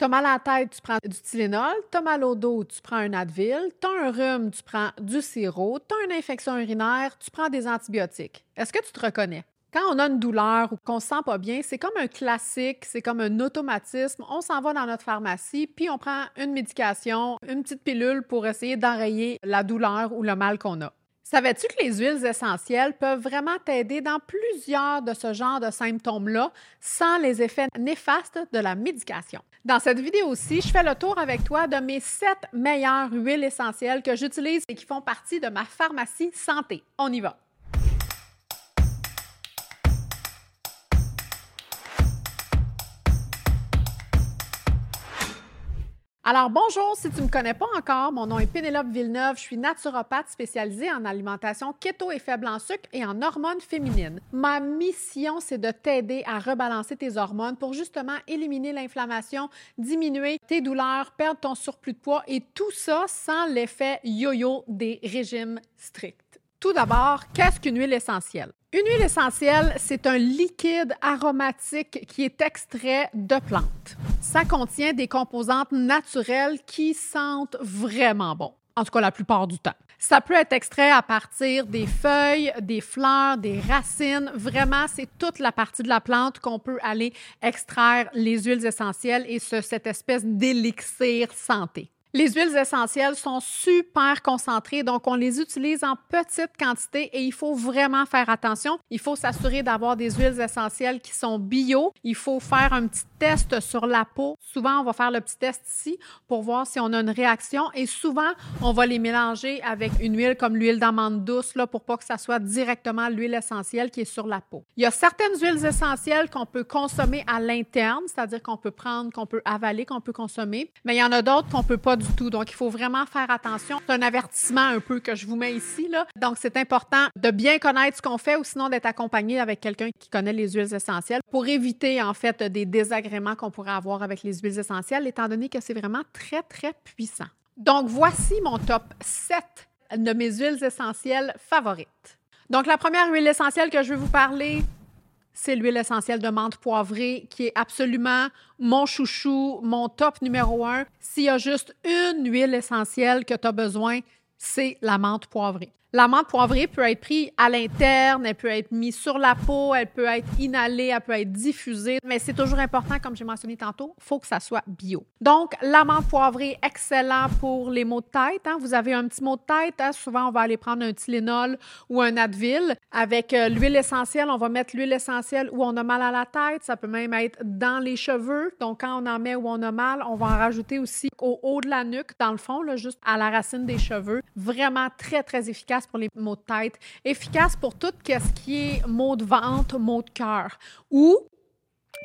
T'as mal à la tête, tu prends du Tylenol. T'as mal au dos, tu prends un Advil. T'as un rhume, tu prends du sirop. T'as une infection urinaire, tu prends des antibiotiques. Est-ce que tu te reconnais? Quand on a une douleur ou qu'on se sent pas bien, c'est comme un classique, c'est comme un automatisme. On s'en va dans notre pharmacie, puis on prend une médication, une petite pilule pour essayer d'enrayer la douleur ou le mal qu'on a. Savais-tu que les huiles essentielles peuvent vraiment t'aider dans plusieurs de ce genre de symptômes-là sans les effets néfastes de la médication? Dans cette vidéo-ci, je fais le tour avec toi de mes sept meilleures huiles essentielles que j'utilise et qui font partie de ma pharmacie santé. On y va! Alors bonjour, si tu ne me connais pas encore, mon nom est Pénélope Villeneuve, je suis naturopathe spécialisée en alimentation keto et faible en sucre et en hormones féminines. Ma mission, c'est de t'aider à rebalancer tes hormones pour justement éliminer l'inflammation, diminuer tes douleurs, perdre ton surplus de poids et tout ça sans l'effet yo-yo des régimes stricts. Tout d'abord, qu'est-ce qu'une huile essentielle? Une huile essentielle, c'est un liquide aromatique qui est extrait de plantes. Ça contient des composantes naturelles qui sentent vraiment bon, en tout cas la plupart du temps. Ça peut être extrait à partir des feuilles, des fleurs, des racines. Vraiment, c'est toute la partie de la plante qu'on peut aller extraire les huiles essentielles et ce, cette espèce d'élixir santé. Les huiles essentielles sont super concentrées, donc on les utilise en petite quantité et il faut vraiment faire attention. Il faut s'assurer d'avoir des huiles essentielles qui sont bio. Il faut faire un petit test sur la peau. Souvent, on va faire le petit test ici pour voir si on a une réaction et souvent, on va les mélanger avec une huile comme l'huile d'amande douce là, pour pas que ça soit directement l'huile essentielle qui est sur la peau. Il y a certaines huiles essentielles qu'on peut consommer à l'interne, c'est-à-dire qu'on peut prendre, qu'on peut avaler, qu'on peut consommer, mais il y en a d'autres qu'on peut pas Donc, il faut vraiment faire attention. C'est un avertissement un peu que je vous mets ici. Là. Donc, c'est important de bien connaître ce qu'on fait ou sinon d'être accompagné avec quelqu'un qui connaît les huiles essentielles pour éviter, en fait, des désagréments qu'on pourrait avoir avec les huiles essentielles, étant donné que c'est vraiment très, très puissant. Donc, voici mon top 7 de mes huiles essentielles favorites. Donc, la première huile essentielle que je vais vous parler, c'est l'huile essentielle de menthe poivrée qui est absolument mon chouchou, mon top numéro un. S'il y a juste une huile essentielle que tu as besoin, c'est la menthe poivrée. La menthe poivrée peut être prise à l'interne, elle peut être mise sur la peau, elle peut être inhalée, elle peut être diffusée, mais c'est toujours important, comme j'ai mentionné tantôt, il faut que ça soit bio. Donc, la menthe poivrée, excellent pour les maux de tête. Hein. Vous avez un petit mot de tête, hein. souvent on va aller prendre un Tylenol ou un Advil. Avec euh, l'huile essentielle, on va mettre l'huile essentielle où on a mal à la tête, ça peut même être dans les cheveux. Donc, quand on en met où on a mal, on va en rajouter aussi au haut de la nuque, dans le fond, juste à la racine des cheveux. Vraiment très, très efficace pour les maux de tête, efficace pour tout ce qui est maux de ventre, maux de cœur. Ou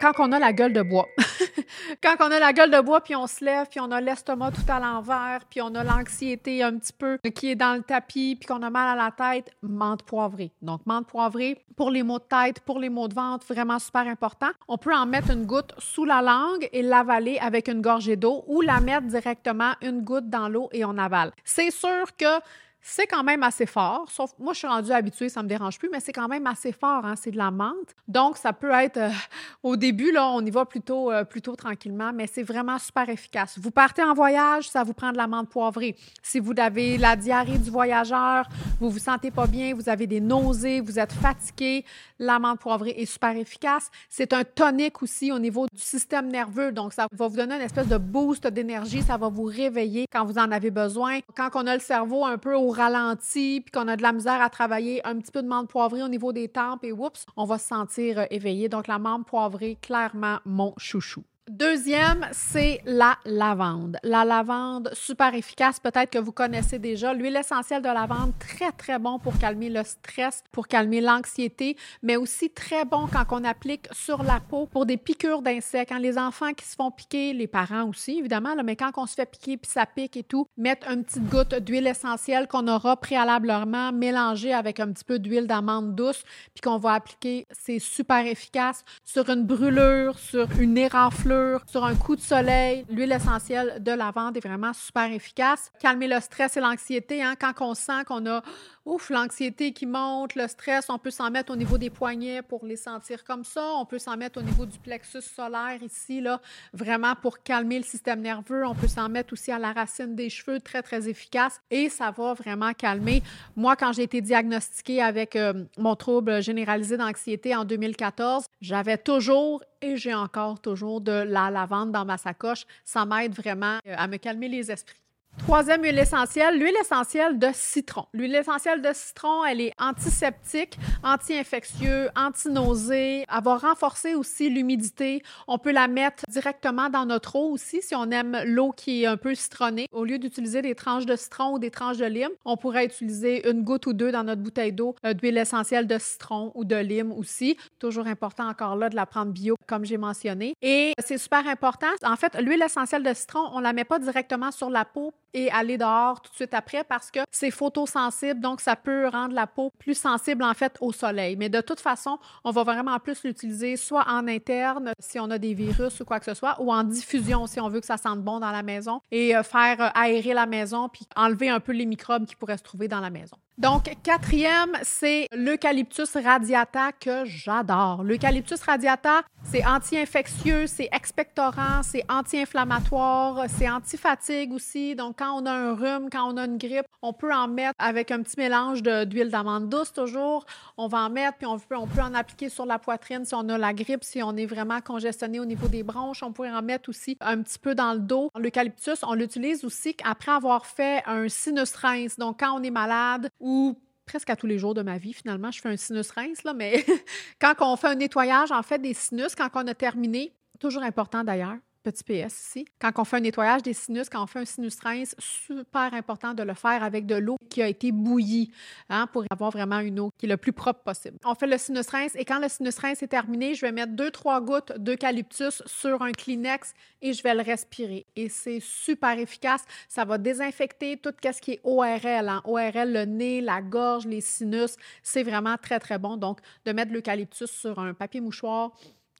quand on a la gueule de bois. quand on a la gueule de bois, puis on se lève, puis on a l'estomac tout à l'envers, puis on a l'anxiété un petit peu qui est dans le tapis, puis qu'on a mal à la tête, menthe poivrée. Donc, menthe poivrée pour les maux de tête, pour les maux de ventre, vraiment super important. On peut en mettre une goutte sous la langue et l'avaler avec une gorgée d'eau ou la mettre directement une goutte dans l'eau et on avale. C'est sûr que c'est quand même assez fort. Sauf moi, je suis rendue habituée, ça me dérange plus, mais c'est quand même assez fort. Hein? C'est de la menthe. Donc, ça peut être euh, au début, là, on y va plutôt, euh, plutôt tranquillement, mais c'est vraiment super efficace. Vous partez en voyage, ça vous prend de la menthe poivrée. Si vous avez la diarrhée du voyageur, vous vous sentez pas bien, vous avez des nausées, vous êtes fatigué, la menthe poivrée est super efficace. C'est un tonique aussi au niveau du système nerveux. Donc, ça va vous donner une espèce de boost d'énergie. Ça va vous réveiller quand vous en avez besoin. Quand on a le cerveau un peu au ralenti, puis qu'on a de la misère à travailler, un petit peu de menthe poivrée au niveau des tempes et oups, on va se sentir euh, éveillé. Donc la menthe poivrée, clairement mon chouchou. Deuxième, c'est la lavande. La lavande, super efficace, peut-être que vous connaissez déjà. L'huile essentielle de lavande, très, très bon pour calmer le stress, pour calmer l'anxiété, mais aussi très bon quand on applique sur la peau pour des piqûres d'insectes. Quand les enfants qui se font piquer, les parents aussi, évidemment, mais quand on se fait piquer puis ça pique et tout, mettre une petite goutte d'huile essentielle qu'on aura préalablement mélangée avec un petit peu d'huile d'amande douce, puis qu'on va appliquer, c'est super efficace sur une brûlure, sur une éraflure sur un coup de soleil, l'huile essentielle de lavande est vraiment super efficace. Calmer le stress et l'anxiété, hein, quand on sent qu'on a ouf, l'anxiété qui monte, le stress, on peut s'en mettre au niveau des poignets pour les sentir comme ça. On peut s'en mettre au niveau du plexus solaire ici, là, vraiment pour calmer le système nerveux. On peut s'en mettre aussi à la racine des cheveux, très, très efficace. Et ça va vraiment calmer. Moi, quand j'ai été diagnostiquée avec euh, mon trouble généralisé d'anxiété en 2014, j'avais toujours et j'ai encore toujours de la lavande dans ma sacoche. Ça m'aide vraiment euh, à me calmer les esprits. Troisième huile essentielle, l'huile essentielle de citron. L'huile essentielle de citron, elle est antiseptique, anti-infectieux, anti-nausée. Elle va renforcer aussi l'humidité. On peut la mettre directement dans notre eau aussi si on aime l'eau qui est un peu citronnée. Au lieu d'utiliser des tranches de citron ou des tranches de lime, on pourrait utiliser une goutte ou deux dans notre bouteille d'eau euh, d'huile essentielle de citron ou de lime aussi. Toujours important encore là de la prendre bio comme j'ai mentionné. Et c'est super important. En fait, l'huile essentielle de citron, on la met pas directement sur la peau et aller dehors tout de suite après parce que c'est photosensible, donc ça peut rendre la peau plus sensible en fait au soleil. Mais de toute façon, on va vraiment plus l'utiliser soit en interne si on a des virus ou quoi que ce soit, ou en diffusion si on veut que ça sente bon dans la maison et euh, faire euh, aérer la maison puis enlever un peu les microbes qui pourraient se trouver dans la maison. Donc, quatrième, c'est l'eucalyptus radiata que j'adore. L'eucalyptus radiata, c'est anti-infectieux, c'est expectorant, c'est anti-inflammatoire, c'est anti-fatigue aussi. Donc, quand on a un rhume, quand on a une grippe, on peut en mettre avec un petit mélange d'huile d'amande douce toujours. On va en mettre, puis on peut, en appliquer sur la poitrine si on a la grippe, si on est vraiment congestionné au niveau des bronches. On pourrait en mettre aussi un petit peu dans le dos. L'eucalyptus, on l'utilise aussi après avoir fait un sinus rinse. Donc, quand on est malade ou presque à tous les jours de ma vie, finalement, je fais un sinus rince, là, mais quand on fait un nettoyage, en fait, des sinus, quand on a terminé, toujours important d'ailleurs, Petit PS ici. Quand on fait un nettoyage des sinus, quand on fait un sinus rince, super important de le faire avec de l'eau qui a été bouillie hein, pour avoir vraiment une eau qui est le plus propre possible. On fait le sinus rince et quand le sinus rince est terminé, je vais mettre deux, trois gouttes d'eucalyptus sur un Kleenex et je vais le respirer. Et c'est super efficace. Ça va désinfecter tout ce qui est ORL. Hein. ORL, le nez, la gorge, les sinus. C'est vraiment très, très bon. Donc, de mettre l'eucalyptus sur un papier mouchoir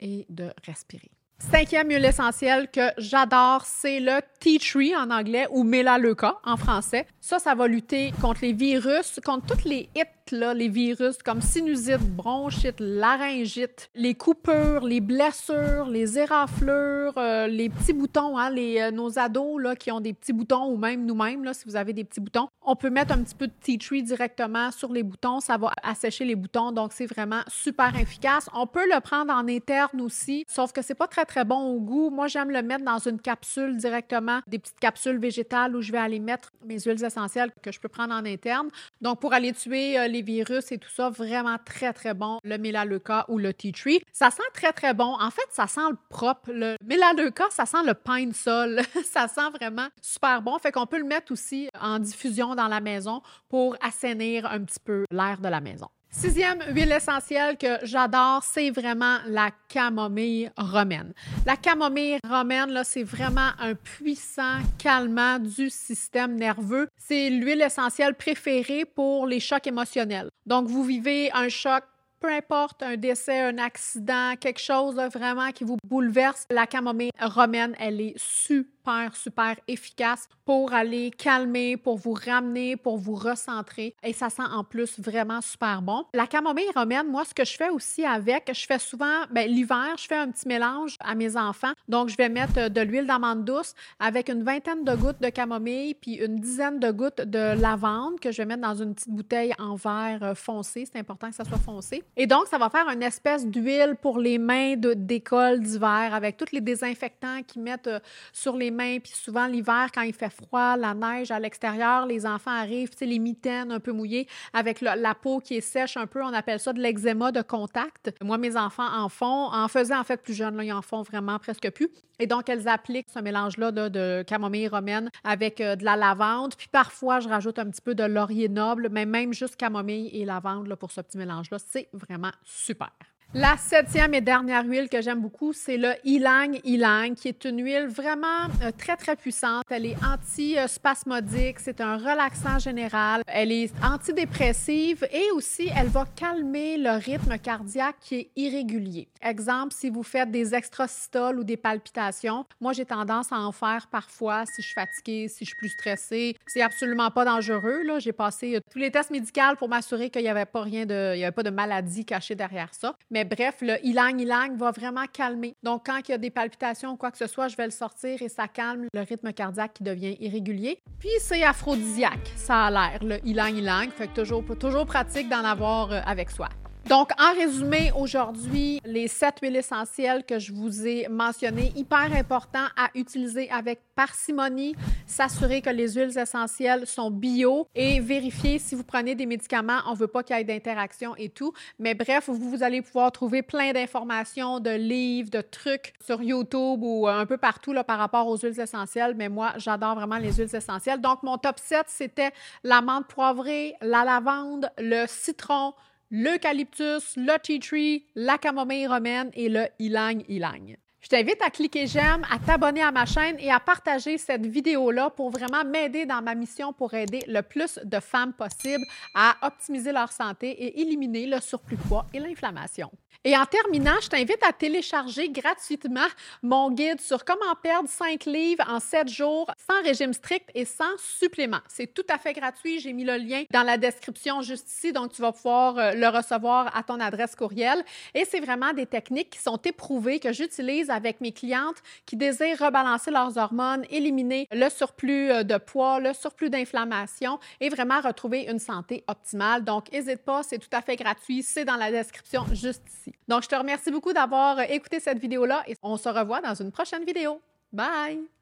et de respirer. Cinquième huile essentielle que j'adore, c'est le tea tree en anglais ou melaleuca en français. Ça, ça va lutter contre les virus, contre toutes les hits les virus comme sinusite, bronchite, laryngite, les coupures, les blessures, les éraflures, euh, les petits boutons, hein, les, euh, nos ados là, qui ont des petits boutons ou même nous-mêmes, là, si vous avez des petits boutons, on peut mettre un petit peu de tea tree directement sur les boutons. Ça va assécher les boutons, donc c'est vraiment super efficace. On peut le prendre en interne aussi, sauf que c'est pas très très bon au goût. Moi, j'aime le mettre dans une capsule directement, des petites capsules végétales où je vais aller mettre mes huiles essentielles que je peux prendre en interne. Donc, pour aller tuer euh, les virus et tout ça, vraiment très, très bon, le Melaleuca ou le tea tree. Ça sent très, très bon. En fait, ça sent le propre. Le Melaleuca, ça sent le pine sol. ça sent vraiment super bon. Fait qu'on peut le mettre aussi en diffusion dans la maison pour assainir un petit peu l'air de la maison. Sixième huile essentielle que j'adore, c'est vraiment la camomille romaine. La camomille romaine, là, c'est vraiment un puissant calmant du système nerveux. C'est l'huile essentielle préférée pour les chocs émotionnels. Donc, vous vivez un choc peu importe, un décès, un accident, quelque chose vraiment qui vous bouleverse, la camomille romaine, elle est super super, efficace pour aller calmer, pour vous ramener, pour vous recentrer. Et ça sent en plus vraiment super bon. La camomille romaine, moi, ce que je fais aussi avec, je fais souvent, ben, l'hiver, je fais un petit mélange à mes enfants. Donc, je vais mettre de l'huile d'amande douce avec une vingtaine de gouttes de camomille puis une dizaine de gouttes de lavande que je vais mettre dans une petite bouteille en verre euh, foncé. C'est important que ça soit foncé. Et donc, ça va faire une espèce d'huile pour les mains d'école d'hiver avec tous les désinfectants qu'ils mettent euh, sur les mains puis souvent, l'hiver, quand il fait froid, la neige à l'extérieur, les enfants arrivent, tu sais, les mitaines un peu mouillées, avec la peau qui est sèche un peu. On appelle ça de l'eczéma de contact. Moi, mes enfants en font, en faisaient en fait plus jeunes, là, ils en font vraiment presque Et donc, elles appliquent ce mélange-là de, camomille romaine avec euh, de la lavande. Puis parfois, je rajoute un petit peu de laurier noble, mais même juste camomille et lavande pour ce petit mélange-là. C'est vraiment super. La septième et dernière huile que j'aime beaucoup, c'est le Ylang Ylang, qui est une huile vraiment euh, très, très puissante. Elle est anti-spasmodique, c'est un relaxant général. Elle est antidépressive et aussi, elle va calmer le rythme cardiaque qui est irrégulier. Exemple, si vous faites des extrasystoles ou des palpitations, moi, j'ai tendance à en faire parfois si je suis fatiguée, si je suis plus stressée. C'est absolument pas dangereux. J'ai passé euh, tous les tests médicaux pour m'assurer qu'il n'y avait pas rien de, il y avait pas de maladie cachée derrière ça. Mais bref, le ilang ilang va vraiment calmer. Donc, quand il y a des palpitations ou quoi que ce soit, je vais le sortir et ça calme le rythme cardiaque qui devient irrégulier. Puis, c'est aphrodisiaque, ça a l'air, le ilang ilang. Fait que toujours, toujours pratique d'en avoir euh, avec soi. Donc, en résumé, aujourd'hui, les sept huiles essentielles que je vous ai mentionnées, hyper important à utiliser avec parcimonie, s'assurer que les huiles essentielles sont bio et vérifier si vous prenez des médicaments, on ne veut pas qu'il y ait d'interaction et tout. Mais bref, vous, vous allez pouvoir trouver plein d'informations, de livres, de trucs sur YouTube ou un peu partout là, par rapport aux huiles essentielles. Mais moi, j'adore vraiment les huiles essentielles. Donc, mon top 7, c'était la menthe poivrée, la lavande, le citron, l'eucalyptus, le tea tree, la camomille romaine et le ylang ylang. Je t'invite à cliquer j'aime, à t'abonner à ma chaîne et à partager cette vidéo-là pour vraiment m'aider dans ma mission pour aider le plus de femmes possible à optimiser leur santé et éliminer le surplus poids et l'inflammation. Et en terminant, je t'invite à télécharger gratuitement mon guide sur comment perdre 5 livres en 7 jours sans régime strict et sans supplément. C'est tout à fait gratuit. J'ai mis le lien dans la description juste ici, donc tu vas pouvoir euh, le recevoir à ton adresse courriel. Et c'est vraiment des techniques qui sont éprouvées que j'utilise avec mes clientes qui désirent rebalancer leurs hormones, éliminer le surplus euh, de poids, le surplus d'inflammation et vraiment retrouver une santé optimale. Donc, n'hésite pas, c'est tout à fait gratuit. C'est dans la description juste ici. Donc, je te remercie beaucoup d'avoir écouté cette vidéo-là et on se revoit dans une prochaine vidéo. Bye!